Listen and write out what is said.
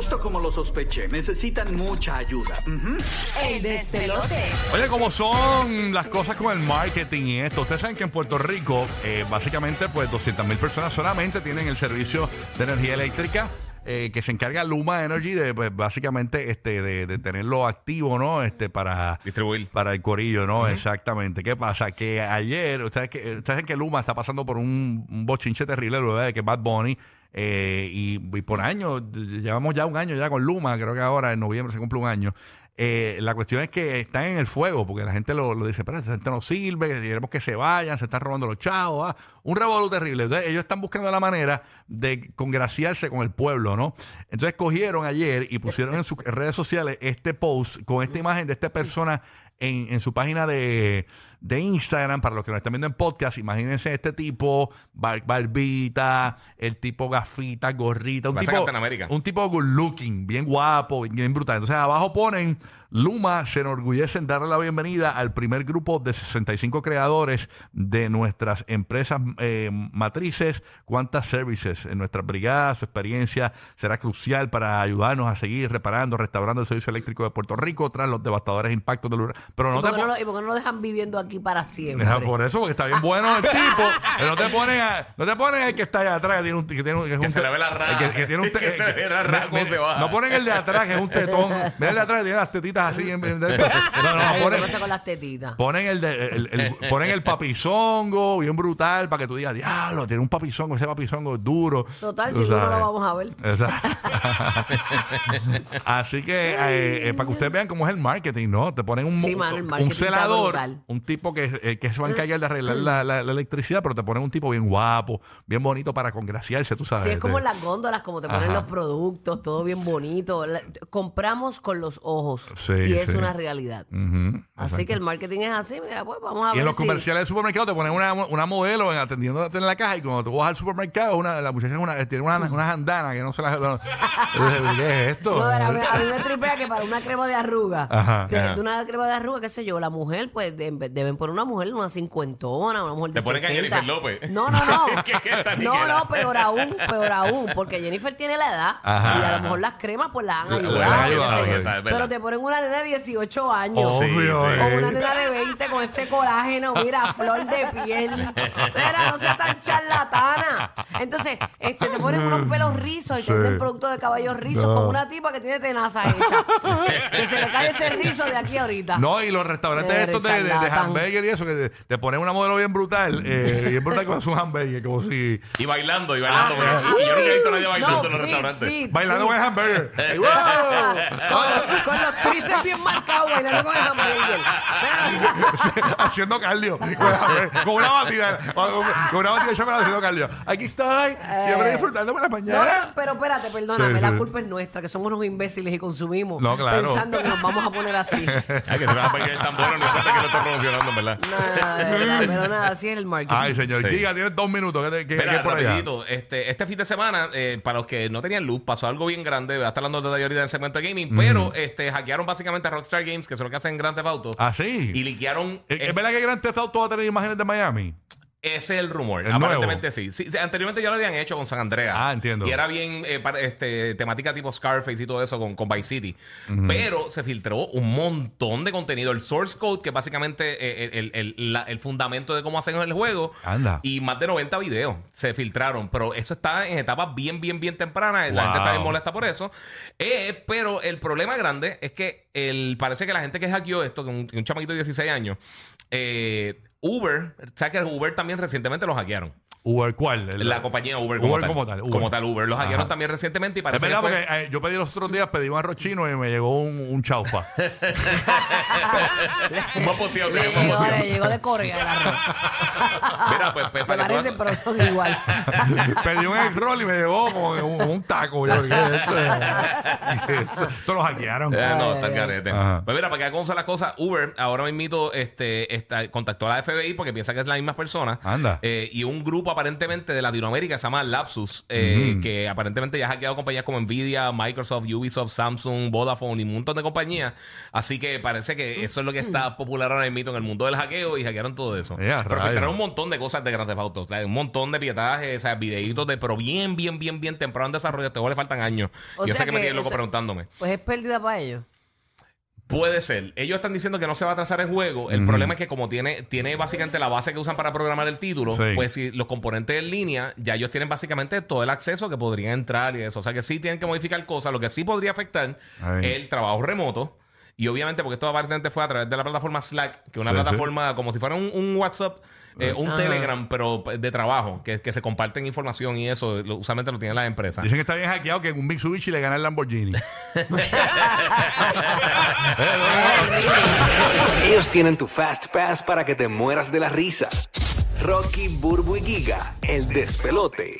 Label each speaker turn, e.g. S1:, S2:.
S1: Justo como lo sospeché, necesitan mucha ayuda.
S2: El despelote.
S3: Oye, como son las cosas con el marketing y esto, ustedes saben que en Puerto Rico, eh, básicamente, pues 200 mil personas solamente tienen el servicio de energía eléctrica. eh, que se encarga Luma Energy de pues, básicamente este de, de tenerlo activo no este para
S4: Distribuir.
S3: para el corillo no exactamente qué pasa que ayer ustedes que ustedes saben que Luma está pasando por un, un bochinche terrible luego de que Bad Bunny eh, y, por años llevamos ya un año ya con Luma creo que ahora en noviembre se cumple un año eh, la cuestión es que están en el fuego, porque la gente lo, lo dice, pero esta gente no sirve, que queremos que se vayan, se están robando los chavos, ah". un revolú terrible. Ellos están buscando la manera de congraciarse con el pueblo, ¿no? Entonces cogieron ayer y pusieron en sus redes sociales este post con esta imagen de esta persona en, en su página de, de Instagram, para los que nos están viendo en podcast, imagínense este tipo, bar- barbita, el tipo gafita, gorrita, un
S4: Parece
S3: tipo,
S4: Captain America.
S3: un tipo good looking, bien guapo, bien, bien brutal. Entonces abajo ponen, Luma se enorgullece en darle la bienvenida al primer grupo de 65 creadores de nuestras empresas eh, matrices, Quantas Services. En nuestra brigada, su experiencia será crucial para ayudarnos a seguir reparando, restaurando el servicio eléctrico de Puerto Rico tras los devastadores impactos del huracán. Pero no
S2: ¿Y
S3: te
S2: por, no lo, y por qué no lo dejan viviendo aquí para siempre?
S3: Deja por eso, porque está bien bueno el tipo. Pero no te ponen, a- no te ponen el que está allá atrás, que tiene un, que tiene un- que es
S4: Que
S3: un
S4: se le ve la raja.
S3: Que, que tiene un te-
S4: Que se le ve la cómo se.
S3: No ponen el de atrás, que es un tetón. Mira el de atrás, que tiene las tetitas así. En, en- no, no,
S2: Ay,
S3: ponen,
S2: ¿qué pasa con las tetitas?
S3: ponen el, de, el, el- ponen el papizongo, bien brutal, para que tú digas, diablo, tiene un papizongo, ese papizongo es duro.
S2: Total, si no, lo vamos a ver.
S3: Así que eh, eh, para que ustedes vean cómo es el marketing, ¿no? Te ponen un,
S2: Sí,
S3: un celador, un tipo que, eh, que se va a encargar de arreglar la, la- la electricidad, pero te ponen un tipo bien guapo, bien bonito para congraciarse, tú sabes.
S2: Sí, es como
S3: de-
S2: en las góndolas, como te ponen
S3: Ajá.
S2: los productos, todo bien bonito. La- compramos con los ojos.
S3: Sí,
S2: y es
S3: sí.
S2: una realidad. Así que el marketing es así, mira, pues vamos a
S3: Y
S2: ver
S3: en los
S2: si-
S3: comerciales del supermercado te ponen una, una modelo en- atendiéndote en la caja y cuando tú vas al supermercado, una, la muchacha es una, tiene una, una jandana que no se la... no- ¿Qué es esto?
S2: No, a, mí, a mí me tripea que para una crema de arruga,
S3: Ajá.
S2: de,
S4: Ajá.
S2: de una crema de arruga, qué sé yo, la mujer, pues de- deben poner una mujer, una cincuentona, una mujer de
S4: Te ponen a
S2: 60.
S4: Jennifer López.
S2: No, no, no.
S4: ¿Qué- qué esta
S2: no, no, peor aún, peor aún, porque Jennifer tiene la edad
S3: Ajá.
S2: y a lo mejor las cremas pues la han
S3: La- la
S2: ayudado. Pero te ponen una nena de 18 años.
S3: Obvio,
S4: Sí, sí.
S3: eh.
S2: O una nena de 20 con ese colágeno, mira, flor de piel. Mira, no seas tan charlatana. Entonces, este, te ponen unos pelos rizos y te
S3: Sí.
S2: venden productos de caballos rizos
S3: No.
S2: con una tipa que tiene tenaza hecha. que se le cae ese rizo de aquí ahorita.
S3: No, y los restaurantes
S2: Eres
S3: estos de, de, de
S2: charlatán.
S3: hamburger y eso, que te, te ponen una modelo bien brutal, eh, bien brutal con su hamburger, como si
S4: Y bailando, y bailando.
S2: Ajá.
S4: porque- y yo nunca he visto a nadie bailando
S2: No,
S4: en los restaurantes.
S2: fit,
S3: bailando con el hamburger. ¡Ey, wow!
S2: Tríceps bien marcados bailando con el hamburger.
S3: Haciendo cardio. Con, una batida, con, una batida de chocolate haciendo cardio. Aquí estoy, siempre disfrutando por la
S2: No,
S3: mañana.
S2: no, pero espérate, perdóname,
S3: Sí,
S2: la
S3: sí.
S2: culpa es nuestra, que somos unos imbéciles y consumimos
S3: No, claro.
S2: pensando que nos vamos a poner así.
S4: Ay, que se me va a pegar tan bueno, no importa que lo esté promocionando, en ¿verdad?
S2: Nada, de verdad, pero nada, así es el marketing.
S3: Ay, señor,
S4: Sí.
S3: diga, tienes dos minutos. ¿Qué, qué, qué
S4: Mira,
S3: hay por allá?
S4: rapidito, este, este fin de semana, eh, para los que no tenían luz, pasó algo bien grande. Voy a estar hablando de detalle ahorita en el segmento de gaming, pero este, hackearon básicamente a Rockstar Games, que es lo que hacen Grand Theft Auto,
S3: Ah, sí.
S4: y liquearon.
S3: ¿Es, es verdad que Grand Theft Auto va a tener imágenes de Miami?
S4: Ese es el rumor.
S3: ¿El
S4: Aparentemente sí. Sí, sí, Anteriormente ya lo habían hecho con San Andreas.
S3: Ah, entiendo.
S4: Y era bien eh, para- este, temática tipo Scarface y todo eso con, con Vice City. Pero se filtró un montón de contenido. El source code, que básicamente eh, el, el- el- la- el fundamento de cómo hacen el juego.
S3: Anda.
S4: Y más de 90 videos se filtraron. Pero eso está en etapas bien, bien, bien tempranas. La
S3: Wow.
S4: gente está bien molesta por eso. Eh, pero el problema grande es que el, parece que la gente que hackeó esto, que un, un chamaquito de 16 años, eh, Uber, ¿sabes que Uber también recientemente lo hackearon?
S3: Uber, ¿cuál? El-
S4: La compañía Uber como
S3: Uber
S4: tal.
S3: como tal, Uber.
S4: Como tal, Uber. Los hackearon
S3: Ajá.
S4: también recientemente y
S3: Es
S4: parece
S3: verdad,
S4: que fue-
S3: porque eh, yo pedí los otros días, pedí un arroz chino y me llegó un, un chaufa.
S4: Un buen
S2: Le
S4: un buen
S2: llegó, le llegó de Corea el arroz.
S4: Mira, pues, pues, para que tú-
S2: pero son igual.
S3: pedí un egg roll y me llegó como un, un taco. Yo, ¿qué es esto? Lo hackearon.
S4: Eh, no, está el.
S3: Ajá.
S4: Pues mira, para que hagan las cosas, Uber ahora mismo este, está, contactó a la FBI porque piensa que es la misma persona.
S3: Anda.
S4: Eh, y un grupo grupo aparentemente de Latinoamérica se llama Lapsus, eh, que aparentemente ya ha hackeado compañías como Nvidia, Microsoft, Ubisoft, Samsung, Vodafone y un montón de compañías. Así que parece que eso es lo que está popular ahora mismo en el mundo del hackeo y hackearon todo eso.
S3: Ya,
S4: pero filtraron un montón de cosas de Grand Theft Auto, o sea, un montón de pietajes, o sea, videitos de, pero bien, bien, bien, bien temprano en desarrollo. A este le faltan años.
S2: O
S4: Yo
S2: sea
S4: sé que, me tienen loco preguntándome.
S2: Pues es pérdida para ellos.
S4: Puede ser. Ellos están diciendo que no se va a trazar el juego. El problema es que como tiene, tiene básicamente la base que usan para programar el título,
S3: Sí.
S4: pues si los componentes en línea, ya ellos tienen básicamente todo el acceso que podrían entrar y eso. O sea que sí tienen que modificar cosas. Lo que sí podría afectar es el trabajo remoto. Y obviamente, porque esto aparentemente fue a través de la plataforma Slack, que es una
S3: Sí, sí.
S4: plataforma como si fuera un, un WhatsApp, eh, un
S2: Ajá.
S4: Telegram, pero de trabajo, que, que se comparten información y eso. lo- usualmente lo tienen las empresas.
S3: Dicen que está bien hackeado que en un Mitsubishi le gana el Lamborghini.
S5: Ellos tienen tu Fast Pass para que te mueras de la risa. Rocky, Burbu y Giga, el despelote.